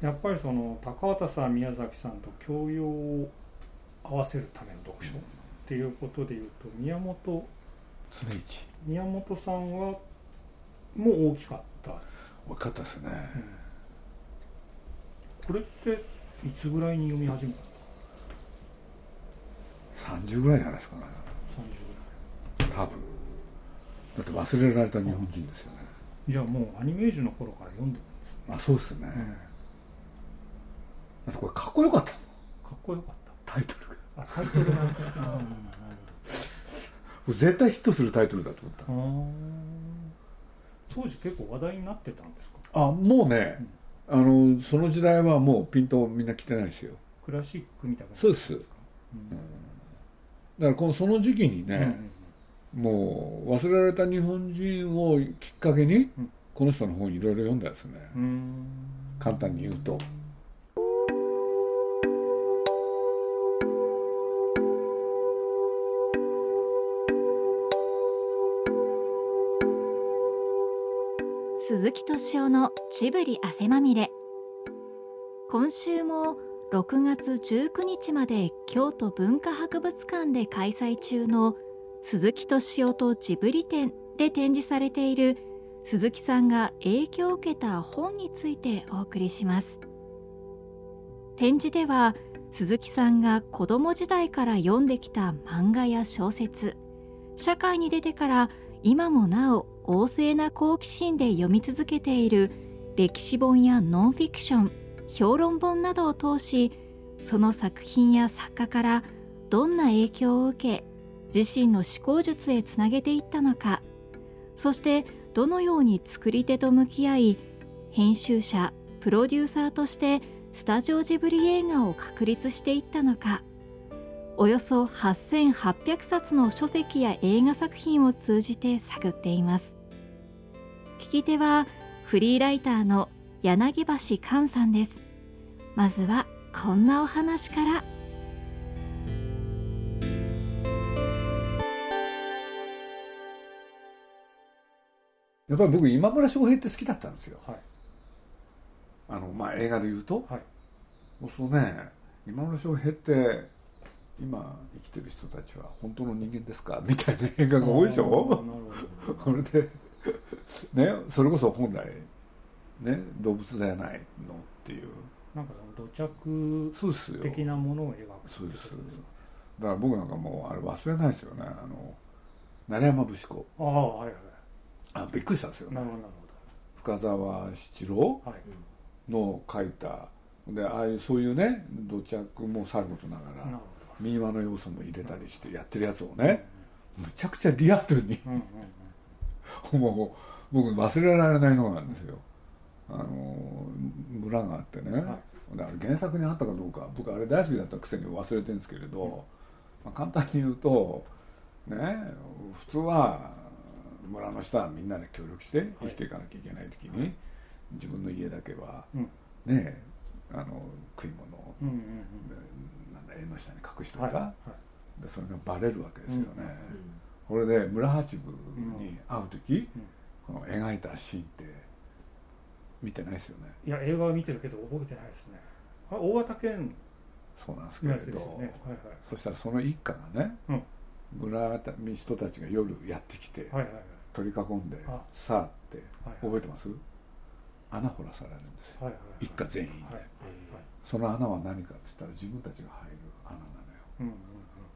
やっぱりその高畑さん宮崎さんと教養を合わせるための読書っていうことでいうと宮本宮本さんはもう大きかった、大きかったですね、これっていつぐらいに読み始めたの？30ぐらいじゃないですかね。30ぐらい。多分。だって忘れられた日本人ですよね。じゃあもうアニメージュの頃から読んでるんですね。あそうですね、んだってこれかっこよかった。かっこよかっタイトルが。タイトルが。絶対ヒットするタイトルだと思った。当時結構話題になってたんですか？あもうね、あのその時代はもうピントみんな来てないですよ。クラシックみたいなそうです。かだからこのその時期にうんね、もう忘れられた日本人をきっかけに、うん。この人の本いろいろ読んだですね、うんうん。簡単に言うと鈴木敏夫のジブリ汗まみれ。今週も6月19日まで京都文化博物館で開催中の鈴木敏夫とジブリ展で展示されている鈴木さんが影響を受けた本についてお送りします。展示では鈴木さんが子供時代から読んできた漫画や小説社会に出てから今もなお旺盛な好奇心で読み続けている歴史本やノンフィクション評論本などを通しその作品や作家からどんな影響を受け自身の思考術へつなげていったのかそしてどのように作り手と向き合い編集者プロデューサーとしてスタジオジブリ映画を確立していったのかおよそ8800冊の書籍や映画作品を通じて探っています。聞き手はフリーライターの柳橋寛さんです。まずはこんなお話から。やっぱり僕今村翔平って好きだったんですよ。はい。あの、まあ、映画で言うと、はい。そうするとね。今村翔平って今生きてる人たちは本当の人間ですか？みたいな映画が多いでしょ？なるほど。これでねそれこそ本来ね動物ではないのっていう。なんか土着的なものを描くそうですだから僕なんかもうあれ忘れないですよね。あの成山節子。ああはいはいあびっくりしたんですよね。なるほどなる深沢七郎の書いた。でああいうそういうね土着もさることながら。なるほ民話の要素も入れたりしてやってるやつをねむちゃくちゃリアルにもう僕忘れられないのがあるんですよ。あの村があってね、はであれ原作にあったかどうか僕あれ大好きだったくせに忘れてるんですけれど、まあ、簡単に言うとね普通は村の人はみんなで協力して生きていかなきゃいけない時に、自分の家だけはうん。ねあの食い物を、うんうんうんなんだ縁の下に隠しておいた、はい。はい。でそれがバレるわけですよね、うん。これで村八部に会う時、うん。この描いたシーンって見てないですよね。いや映画は見てるけど覚えてないですね。あ大型犬そうなんですけのれど、やつですよね。はいそしたらその一家がね、うん。村の人たちが夜やってきて、はいはいはい。取り囲んであ。さあってはい覚えてます？穴掘らされるんですよ。はいはい一家全員で、はいはいその穴は何かって言ったら自分たちが入る穴なのよ。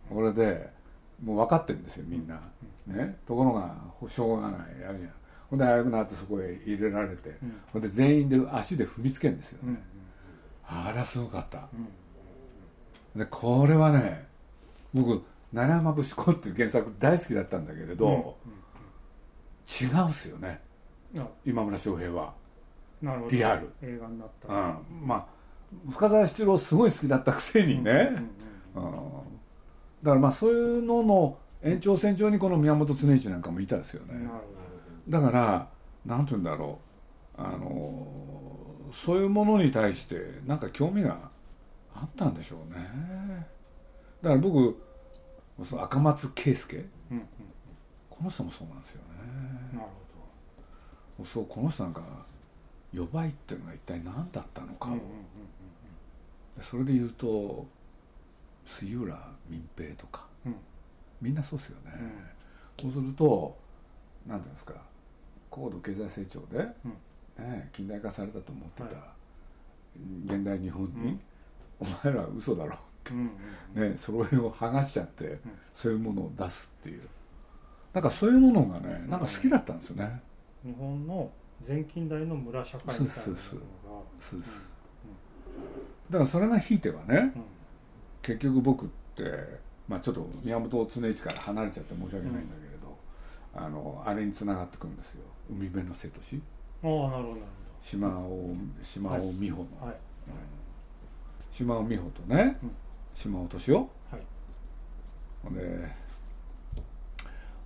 これでもう分かってるんですよみんな、ね、ところがしょうがないやるやん。ほんで早くなってそこへ入れられて、うん。ほんで全員で足で踏みつけるんですよね、あれはすごかった。うんでこれはね僕「奈良山節子」っていう原作大好きだったんだけれど、違うんすよね。あ。今村翔平は。なるほど。リアル。映画になったうん。まあ深沢七郎すごい好きだったくせにね、うんうんうんだからまあそういうのの延長線上にこの宮本常一なんかもいたですよね。だからなんて言うんだろう。あのそういうものに対してなんか興味があったんでしょうね。だから僕その赤松圭介。どうんうん。この人もそうなんですよね。なるそうこの人なんか予売っていうのが一体何だったのか。を、うんうんそれで言うと杉浦民平とか。うん。うんみんなそうですよね、うん。そうすると何ていうんですか。高度経済成長で、うん。ね、近代化されたと思ってた、は現代日本に、うん。お前らは嘘だろ。うんうん ね、それを剥がしちゃって、そういうものを出すっていう。なんかそういうものがねなんか好きだったんですよね、日本の前近代の村社会みたいなものが。だからそれがひいてはねんうん。結局僕って、まあ、ちょっと宮本常一から離れちゃって申し訳ないんだけれど、あのあれにつながってくるんですよ。海辺の瀬戸市。ああなるほどなる島尾島尾美穂の、ほどはい。島尾美穂とね、うん。島尾敏夫。はい。ほんで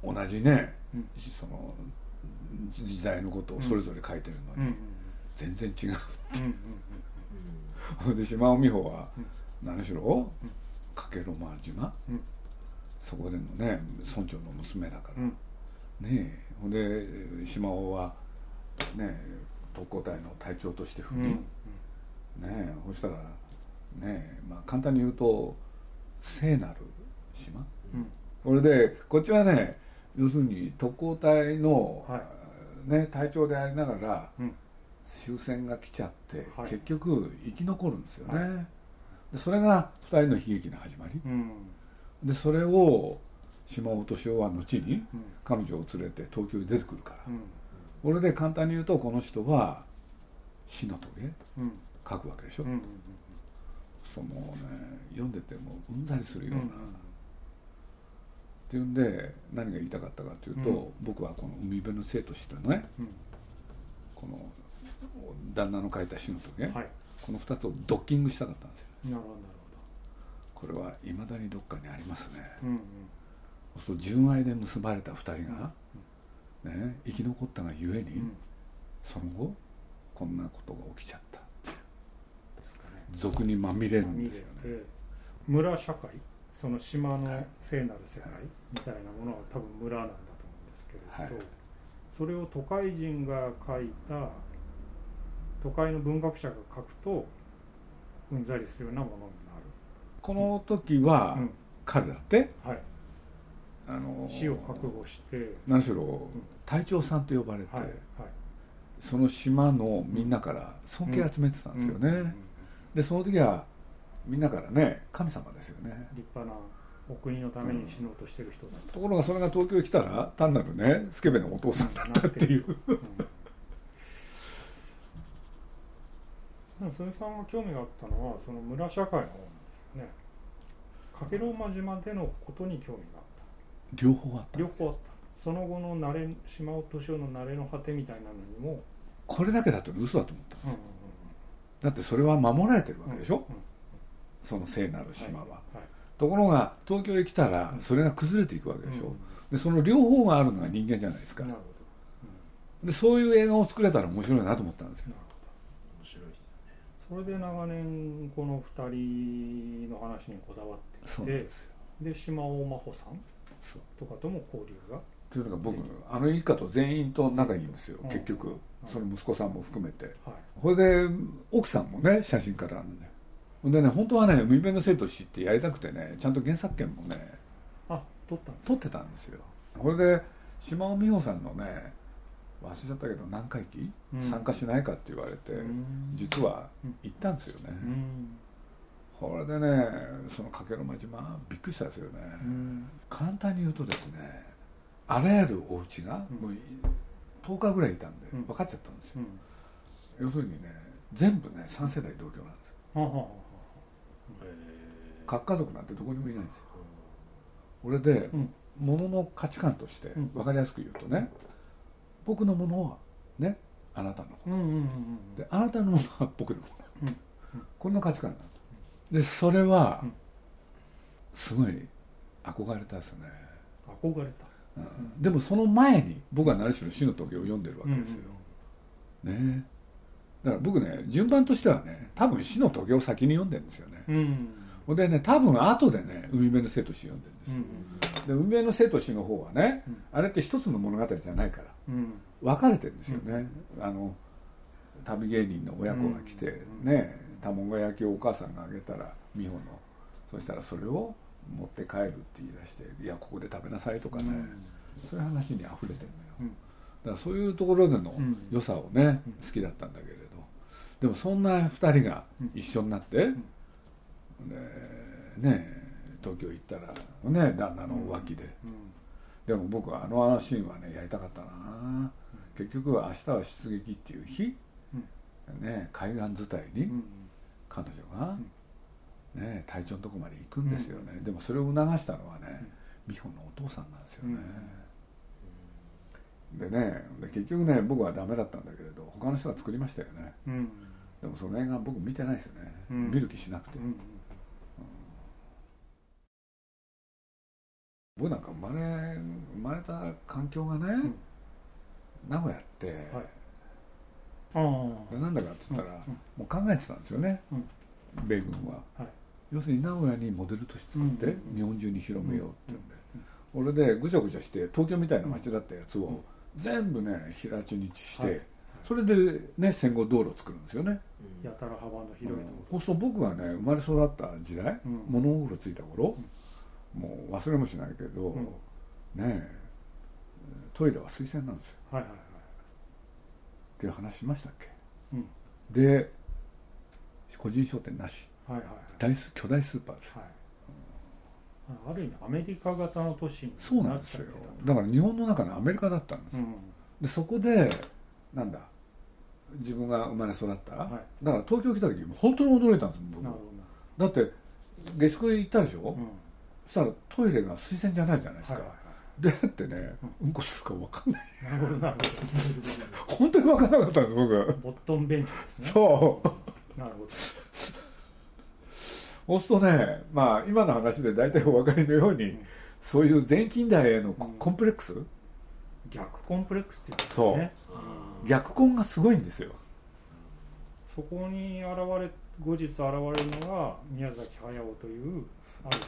同じね、うん。その時代のことをそれぞれ書いてるのに、全然違うう。ん。うん。ほんで島尾美穂はうん。何しろ、うん。加計呂麻島、うん。そこでのね村長の娘だから、うん。ねえ。ほんで島尾はね特攻隊の隊長として赴うん。任、ねえ。そしたらねえ、まあ、簡単に言うと聖なる島？うん。これでこっちはね要するに特攻隊の、はね、隊長でありながらうん。終戦が来ちゃって、はい。結局生き残るんですよね、はでそれが2人の悲劇の始まり。うん。でそれを島尾敏夫は後にうん。彼女を連れて東京に出てくるから、うん。これで簡単に言うとこの人は死の棘うん。書くわけでしょ、そのね読んでてもうんざりするような、うんっていうんで何が言いたかったかというと、うん。僕はこの海辺の生としてのね。うん。この旦那の書いた死の棘、はい。この2つをドッキングしたかったんですよ。なるほどこれはいまだにどっかにありますね。ほどうん。そう純愛で結ばれた2人が、ね、生き残ったがゆえに、うん。うんその後こんなことが起きちゃったね。俗にまみれるんですよね。て村社会？その島のはい聖なる世界みたいなものは多分村なんだと思うんですけれど、はい。それを都会人が書いた都会の文学者が書くとうんざりするようなものにこの時は、なる、彼だって？うん、はい。あの死を覚悟して何しろ隊長さんと呼ばれて、はいはい。その島のみんなから尊敬集めてたんですよね、うんうんうん。でその時はみんなからね神様ですよね。立派なお国のために死のうとしてる人だと、ところがそれが東京に来たら単なるねスケベのお父さんだったっていう。うん。でも鈴木さんが興味があったのはその村社会の方なんですよね。加計呂麻島でのことに興味があっ両方あったた両方あった。その後の慣れ島尾敏夫の慣れの果てみたいなのにも、これだけだと嘘だと思ったうんうんだってそれは守られてるわうんけでしょ、うんその聖なる島は、はい。ところが東京へ来たらうん。それが崩れていくわけでしょ、うん。でその両方があるのが人間じゃないですか。なるほど、でそういう映画を作れたら面白いなと思ったんですよ。なる面白いですよね。ほどそれで長年この2人の話にこだわってきてで島尾真帆さんとかとも交流が？というのが僕あの一家と全員と仲いいんですよ。うん。結局その息子さんも含めて。はい。これで奥さんもね写真家なんでほんでね本当はね海辺の生と死ってやりたくてねちゃんと原作権もねあ撮った取ってたんですよ。これで島尾美穂さんのね忘れちゃったけど何回忌、うん。参加しないかって言われて、うん。実は行ったんですよね、うん。これでねその加計呂麻島びっくりしたですよね、うん。簡単に言うとですねあらゆるお家がうん。もう10日ぐらいいたんでうん。分かっちゃったんですよ、うん。要するにね全部ね3世代同居なんですよ核家族なんてどこにもいないんですよ。これで、うん。物の価値観としてうん。分かりやすく言うとね、僕のものはねあなたのもうんうんうんうんのであなたのものは僕のもの、うん。こんな価値観なんだでそれはうん。すごい憧れたですよね、憧れた。うん。でもその前に僕は何しろ死の時を読んでるわけですよ、ねだから僕ね順番としてはね多分死の時を先に読んでるんですよね、うん。うんほんでね多分後でね海辺の生と死読んでるんですよ、うん。で海辺の生と死の方はね、うん。あれって一つの物語じゃないからうん。分かれてるんですよね、あの旅芸人の親子が来て、うん。ね卵焼きをお母さんがあげたら美穂のそしたらそれを持って帰るって言い出して「いやここで食べなさい」とかね、そういう話に溢れてるのよ、うん。だからそういうところでのうん。良さをね、うん。好きだったんだけれどでもそんな2人が一緒になって、ん。でね東京行ったらね旦那の浮気で、うん。でも僕はあのシーンはねやりたかったな、結局は「明日は出撃」っていう日、ね、海岸伝いにうん彼女が、ね、隊長のとこまで行くんですよね、でもそれを促したのはね美穂のお父さんなんですよね、でねで結局ね僕はダメだったんだけれど他の人が作りましたよね。うん。でもその映画僕見てないですよね、うん。見る気しなくて、うん。僕なんか生まれ生まれた環境がね、ん。名古屋って、はい。でなんだかっつったら、うん。もう考えてたんですよね、うん。米軍は、はい。要するに名古屋にモデル都市作って、うんうん。日本中に広めようって言うんで、俺でぐちゃぐちゃして東京みたいな街だったやつを全部ね平地にして、はい。それでね戦後道路を作るんですよね、やたら幅の広いとそうすると僕がね生まれ育った時代、うん。物心ついた頃、もう忘れもしないけど、ん。ねえトイレは水洗なんですよ。はいはいっていう話しましたっけ？うん。で個人商店なし。はいはいはい。大ス巨大スーパーです。はいある意味アメリカ型の都市にそうなんですよ。だから日本の中のアメリカだったんですうん。でそこでなんだ自分が生まれ育った、はい。だから東京来た時本当に驚いたんです僕。だって下宿行ったでしょ、どうん。そしたらトイレが水洗じゃないじゃないですか、はいはいでってね、うん。こするか分かんない。はいなるほどなる本当に分かんなかったんです僕。ほどボットン便所ですね。そう。なるほどそうするとねまあ今の話で大体お分かりのように、んそういう前近代へのコうん。コンプレックス、逆コンプレックスっていうんですそう。かねうん逆婚がすごいんですよ。そこに現れ後日現れるのが宮崎駿という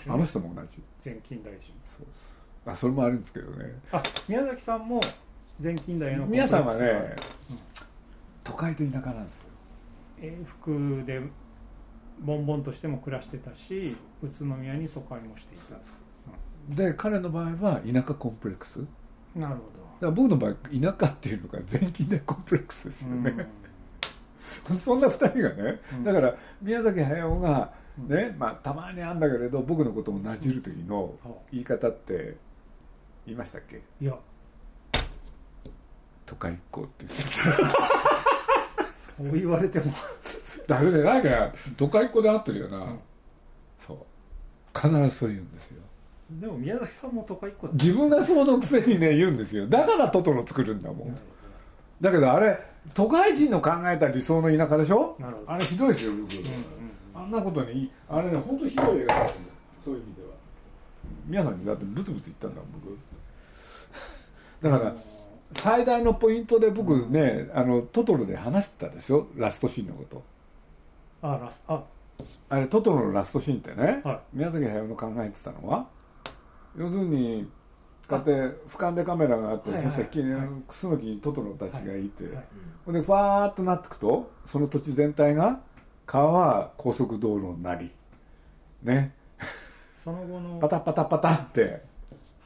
あの人も同じ。前近代人そう。ですあそれもあるんですけどね。あ宮崎さんも前近代へのコンプレッ皆クスが。さんはね、都会と田舎なんですよ。えー福でボンボンとしても暮らしてたし宇都宮に疎開もしていた。で彼の場合は田舎コンプレックス？だかなるほら僕の場合田舎っていうのが前近代コンプレックスですど、よね、そんな二人がね、うん。だから宮崎駿がうん。ね、まあ、たまにあんだけれど僕のことをなじる時のう。ん言い方って言いましたっけ？いや。都会行こうって言って。そう言われてもただねなんか都会っ子で合ってるよな、ん。そう。必ずそう言うんですよ。でも宮崎さんも都会っ子だ。自分がそうのくせにね言うんですよ。だからトトロ作るんだもん。だけどあれ都会人の考えた理想の田舎でしょ？なるほど。あれひどいですよ僕、うんあんなことにあれね本当ひどい映画ですよそういう意味では。皆さんにだってブツブツ言ったんだ僕。だから最大のポイントで僕ね、あのトトロで話してたですよラストシーンのことあラスあ。あれトトロのラストシーンってね、はい。宮崎駿の考えてたのは？要するにこうやって俯瞰でカメラがあって、そして木にはい。クスノキにトトロたちがいて、はい。ほんでファーッとなってくとその土地全体が川は高速道路になりね。その後のパタパタパタって。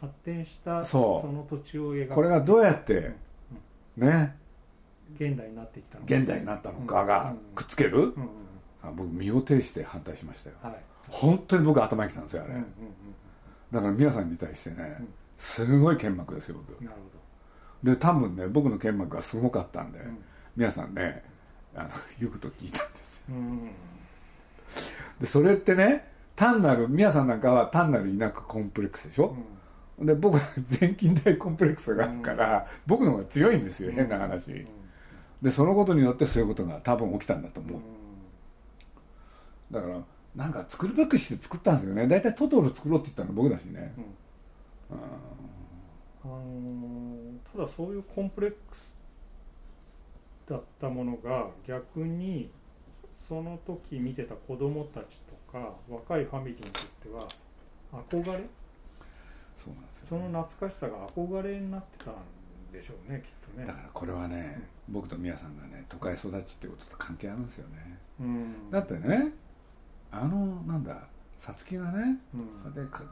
発展したそう。その土地を描く。これがどうやってね。現代になっていったの現代になったのかがくっつける、うんうん。うんあ僕身を挺して反対しましたよ。はい。本当に僕頭にきたんですよあれ、うんうんだから皆さんに対してねうん。すごい剣幕ですよ僕。うんなるで多分ね僕の剣幕がすごかったんで、ん。皆さんねあの言うこと聞いたんですよ。ほどうんでそれってね単なる皆さんなんかは単なる田舎コンプレックスでしょ、で僕は前近代コンプレックスがあるから、僕の方が強いんですよ変な話、うん。でそのことによってそういうことが多分起きたんだと思う、うんだからなんか作るべくして作ったんですよね。大体トトロ作ろうって言ったの僕だしね、あのーただそういうコンプレックスだったものが逆にその時見てた子供たちとか若いファミリーにとっては憧れ？そうなんですよその懐かしさが憧れになってたんでしょうねきっとね。だからこれはね、僕と宮さんがね都会育ちってことと関係あるんですよね、うん。だってねあのなんださつきがねうん。でか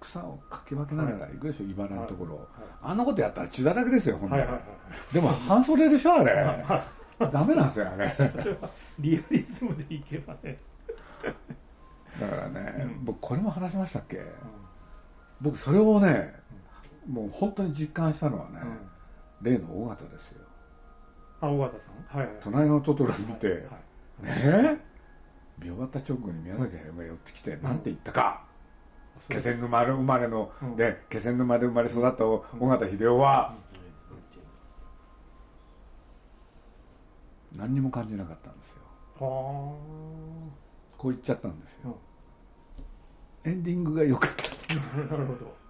草をかき分けながら行くでしょ、茨のところ、はあんなことやったら血だらけですよ本当に、いはいはいはい。でも半袖でしょあれ。はダメなんですよあれ。いそれはリアリズムでいけばね、だからね、うん。僕これも話しましたっけ？僕それをねもう本当に実感したのはね、うん。例の尾形ですよ。あ尾形さん？はいはい隣のトトロを見て、はいね？え見終わった直後に宮崎駿が寄ってきて何て言ったか、気仙沼生まれの、うん。で気仙沼で生まれ育った尾形秀夫は、何にも感じなかったんですよ。はこう言っちゃったんですよ、エンディングが良かった。あなるほど。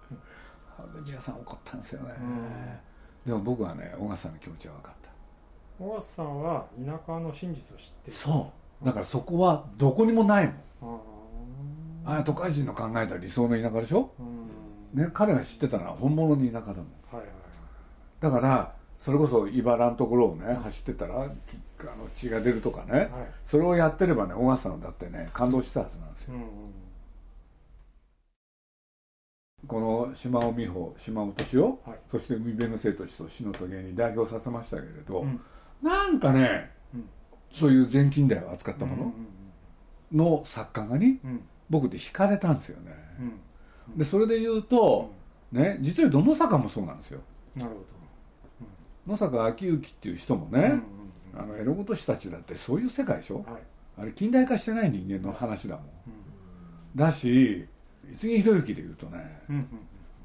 皆さん怒ったんですよね、うでも僕はね小笠さんの気持ちは分かった。小川さんは田舎の真実を知ってる。そうだからそこはどこにもないもん。あああ都会人の考えた理想の田舎でしょ、ーうん。ね、彼が知ってたのは本物の田舎だもん。はいはいだからそれこそ茨のところをね走ってたらきあの血が出るとかね、はい。それをやってればね小笠さんだってね感動したはずなんですよ、うんうん。この島尾美穂島尾敏夫、はい。そして海辺の生と死と死の棘に代表させましたけれど、うん。なんかね、うんそういう前近代を扱ったもうんのの作家がに僕で惹かれたんですよね、うん。でそれで言うと、ね実はどの坂もそうなんですよ。なるほ野坂昭之っていう人もどね、うんあのエロごとしたちだってそういう世界でしょ、はい。あれ近代化してない人間の話だもん。うん。だし五木ひろゆきで言うとねうん。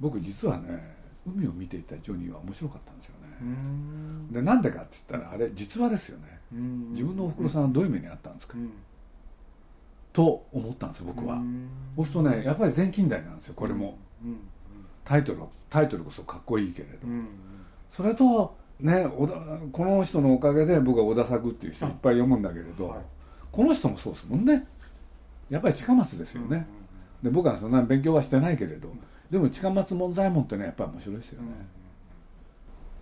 僕実はね海を見ていたジョニーは面白かったんですようね、ん。でなんでかって言ったらあれ実話ですよね。うん。自分のおふくろさんはどういう目にあったんですか、うん。と思ったんです僕は、うん。そうするとねやっぱり前近代なんですよこれも、うん。タイトルタイトルこそかっこいいけれど、うん。それとねこの人のおかげで僕は小田作っていう人い。っぱい読むんだけれど、はい。この人もそうですもんね。やっぱり近松ですよね、で僕はそんな勉強はしてないけれど、でも近松門左衛門ってねやっぱり面白いですよね、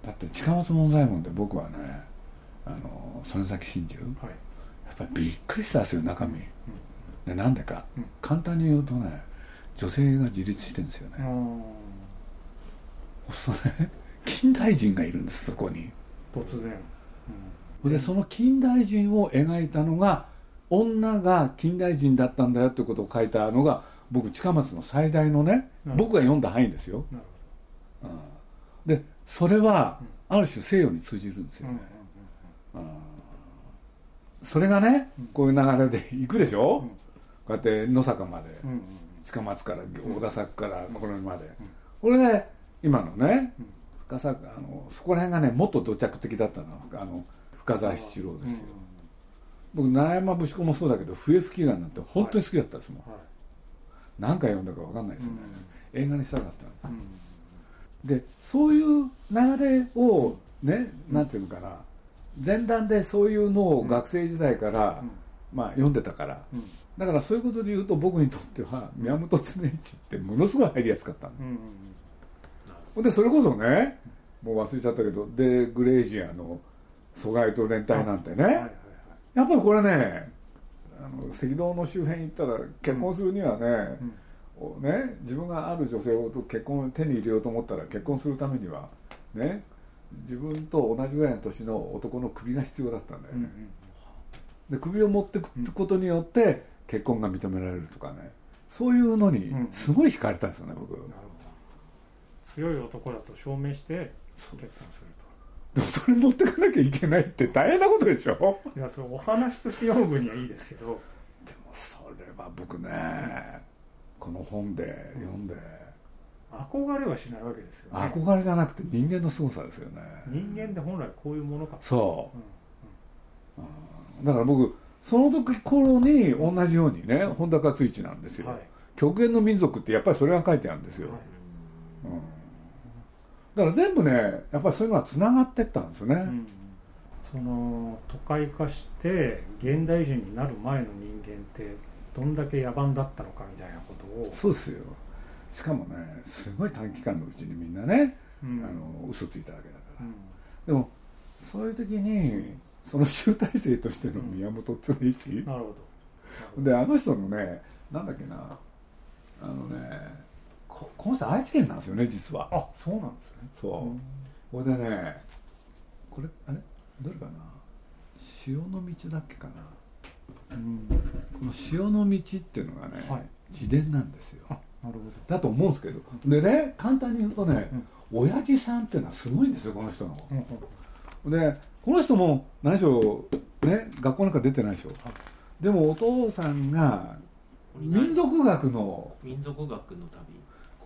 だって近松門左衛門で僕はねあの曽根崎真珠。はい。やっぱりびっくりしたんですよ中身、でなんでか、うん。簡単に言うとね女性が自立してるんですよね、うんそね 近代人がいるんですそこに。突然。でその近代人を描いたのが女が近代人だったんだよってことを書いたのが僕近松の最大のね、うん。僕が読んだ範囲ですよ。なるでそれはある種西洋に通じるんですよほどね、それがねこういう流れで行くでしょ、うん。こうやって野坂まで、うんうん近松から小田作からこれまで、これで今のねうん。深作あのそこら辺がねもっと土着的だったのはあの深沢七郎ですよ、僕七山節子もそうだけど笛吹き眼なんて本当に好きだったですもん、はい何回読んだか分かんないですよね、映画にしたかったんうん。ですでそういう流れをね、なんていうのかな。前段でそういうのを学生時代から、まあ読んでたから。うん。だからそういうことで言うと僕にとっては宮本常一ってものすごい入りやすかったんでうん。でそれこそねもう忘れちゃったけどでグレイジアの疎外と連帯なんてね、やっぱりこれねあの赤道の周辺行ったら結婚するにはね,、おね自分がある女性を結婚手に入れようと思ったら結婚するためにはね自分と同じぐらいの年の男の首が必要だったんだようんうね、ん。で首を持ってくことによって結婚が認められるとかね。そういうのにうん。すごい惹かれたんですよね僕、強い男だと証明して結婚するそれ持ってかなきゃいけないって大変なことでしょ？といやそれお話として読む分にはいいですけど。でもそれは僕ねこの本で読んで、憧れはしないわけですよね。憧れじゃなくて人間の凄さですよね。人間って本来こういうものかとそう。う、だから僕その時頃に同じようにね本田勝一なんですよ、んはい。極限の民族ってやっぱりそれが書いてあるんですよ、はい。うんだから全部ねやっぱりそういうのはつながってったんですよね、うんその都会化して現代人になる前の人間ってどんだけ野蛮だったのかみたいなことを、そうですよ。しかもねすごい短期間のうちにみんなね、うん。あの嘘ついたわけだから、でもそういう時にその集大成としての宮本常一、なるほど。であの人のねなんだっけな。あのねここの人愛知県なんですよね実は。あそうなんですね。そう。これでねこれあれ？どれかな？潮の道だっけかな？うん。この潮の道っていうのがね、はい。自伝なんですよ。あなるほだと思うんですけど。でね簡単に言うとね、親父さんっていうのはすごいんですよこの人の。どうんうん。でこの人も何しろね学校なんか出てないでしょ、はい。でもお父さんが民族学の民族学の旅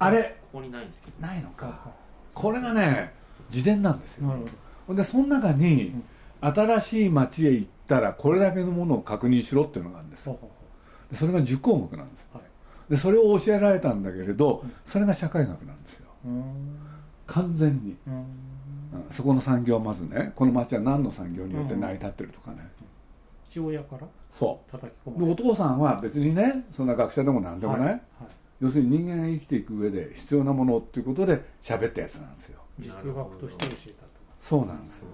あれここにないんですけど。ないのか。これがね自伝なんですよ。なるほど。でその中に、新しい町へ行ったらこれだけのものを確認しろっていうのがあるんです。でそれが10項目なんです。うはい。でそれを教えられたんだけれどそれが社会学なんですよ。完全に、うん。うん。そこの産業はまずねこの町は何の産業によって成り立ってるとかね、父親からそ叩き込うでお父さんは別にねそんな学者でも何でもない、はい。はい要するに人間が生きていく上で必要なものっていうことで喋ったやつなんですよ。実学として教えたと。そうなんですよ。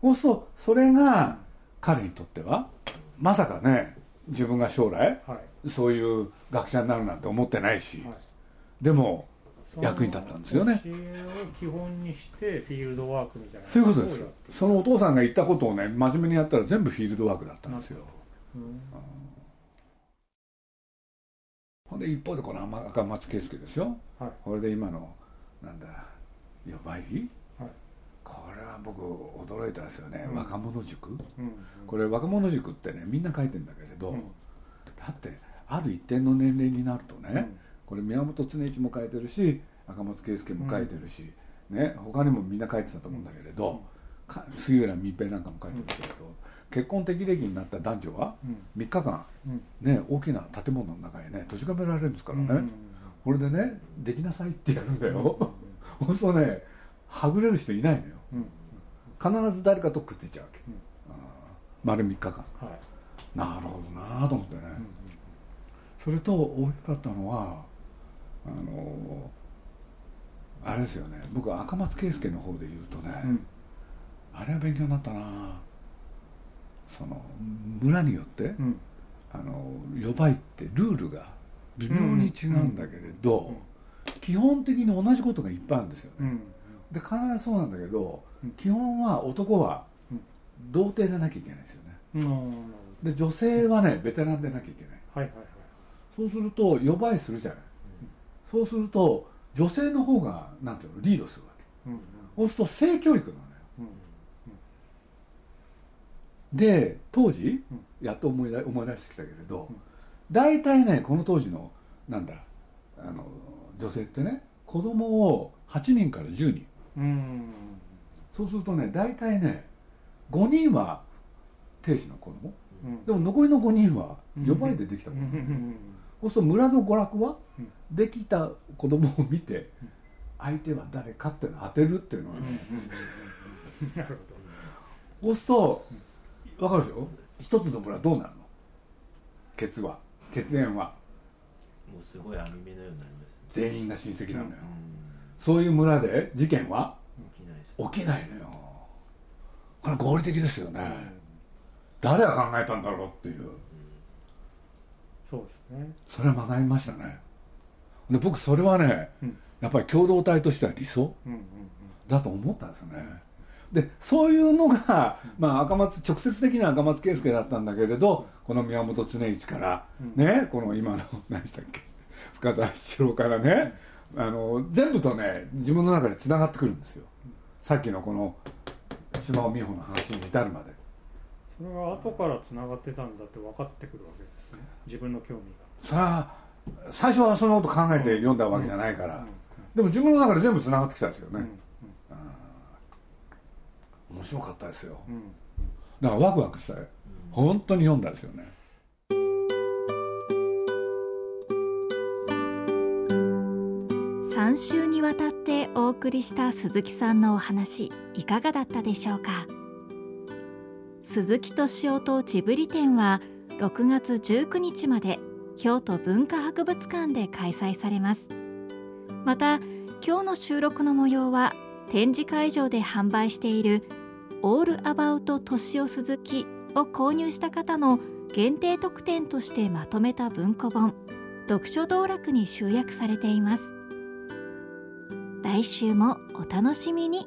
そうするとそれが彼にとってはまさかね自分が将来はい。そういう学者になるなんて思ってないし、はい。でも役に立ったんですよね。教えを基本にしてフィールドワークみたいなそういうことですそのお父さんが言ったことをね真面目にやったら全部フィールドワークだったんですよ。うんほんで一方でこの赤松圭介ですよ。はい。これで今のなんだ呼ばい？はい。これは僕驚いたですよね、うん。若者塾。うん。これ若者塾ってねみんな書いてんだけれど、うん。だってある一定の年齢になるとね、うん。これ宮本常一も書いてるし赤松圭介も書いてるし、ね、他にもみんな書いてたと思うんだけれど、か杉浦密平なんかも書いてるけれど、結婚適齢期になった男女はうん。3日間、うん。ね、大きな建物の中へね閉じ込められるんですからね、うん。これでねできなさいってやるんだよ、そうするとねはぐれる人いないのよ。うん。必ず誰かとくっついちゃうわけ、丸3日間。はい。なるほどなと思ってね、うん。それと大きかったのはあのあれですよね。僕は赤松圭介の方で言うとね、うん。あれは勉強になったなその村によって、うん。あの呼ばいってルールが微妙に違うんだけれど、うん。基本的に同じことがいっぱいあるんですよね、うん。で必ずそうなんだけど、うん。基本は男はうん童貞でなきゃいけないんですよね。で女性はねベテランでなきゃいけない。はいはいはい。そうすると呼ばいするじゃない、そうすると女性の方がなんていうのリードするわけ。うんうん。そうすると性教育なで当時うん。やっと思い出思い出してきたけれど、うん。大体ねこの当時のなんだあの女性ってね子供を8人から10人。うん。そうするとね大体ね5人は亭主の子供。うん。でも残りの5人は呼ばいでできた子うん供、うん。そうすると村の娯楽は、うん。できた子供を見て、うん。相手は誰かっていうのを当てるっていうのはね、なるそうすると分かるでしょ？一つの村どうなるの？ケツは。血縁は。もうすごい網目のようになりますね。全員が親戚なのよ、うん。そういう村で事件は？起きないです。起きないのよ。これ合理的ですよね、誰が考えたんだろうっていう。そうですね。それは学びましたね。で僕それはね、うん。やっぱり共同体としては理想うんうんだと思ったんですよねでそういうのが、まあ、赤松直接的な赤松圭介だったんだけれどこの宮本常一から、うん。ねこの今の 何でしたっけ深澤七郎からね、あの全部とね自分の中でつながってくるんですよ。さっきのこの島尾美穂の話に至るまで。それが後からつながってたんだって分かってくるわけですね。自分の興味それは最初はそのこと考えて読んだわけじゃないから、がでも自分の中で全部つながってきたんですよね、うん面白かったですよ。うんうん。だからワクワクしたよ。本当に読んだですよね。3週にわたってお送りした鈴木さんのお話いかがだったでしょうか？鈴木敏夫とジブリ展は6月19日まで京都文化博物館で開催されます。また今日の収録の模様は展示会場で販売している「オールアバウト年を鈴木」を購入した方の限定特典としてまとめた文庫本読書道楽に集約されています。来週もお楽しみに。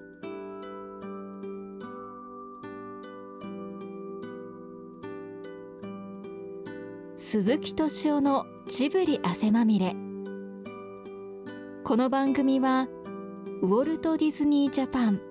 鈴木敏夫のジブリ汗まみれ。この番組はウォルト・ディズニー・ジャパン。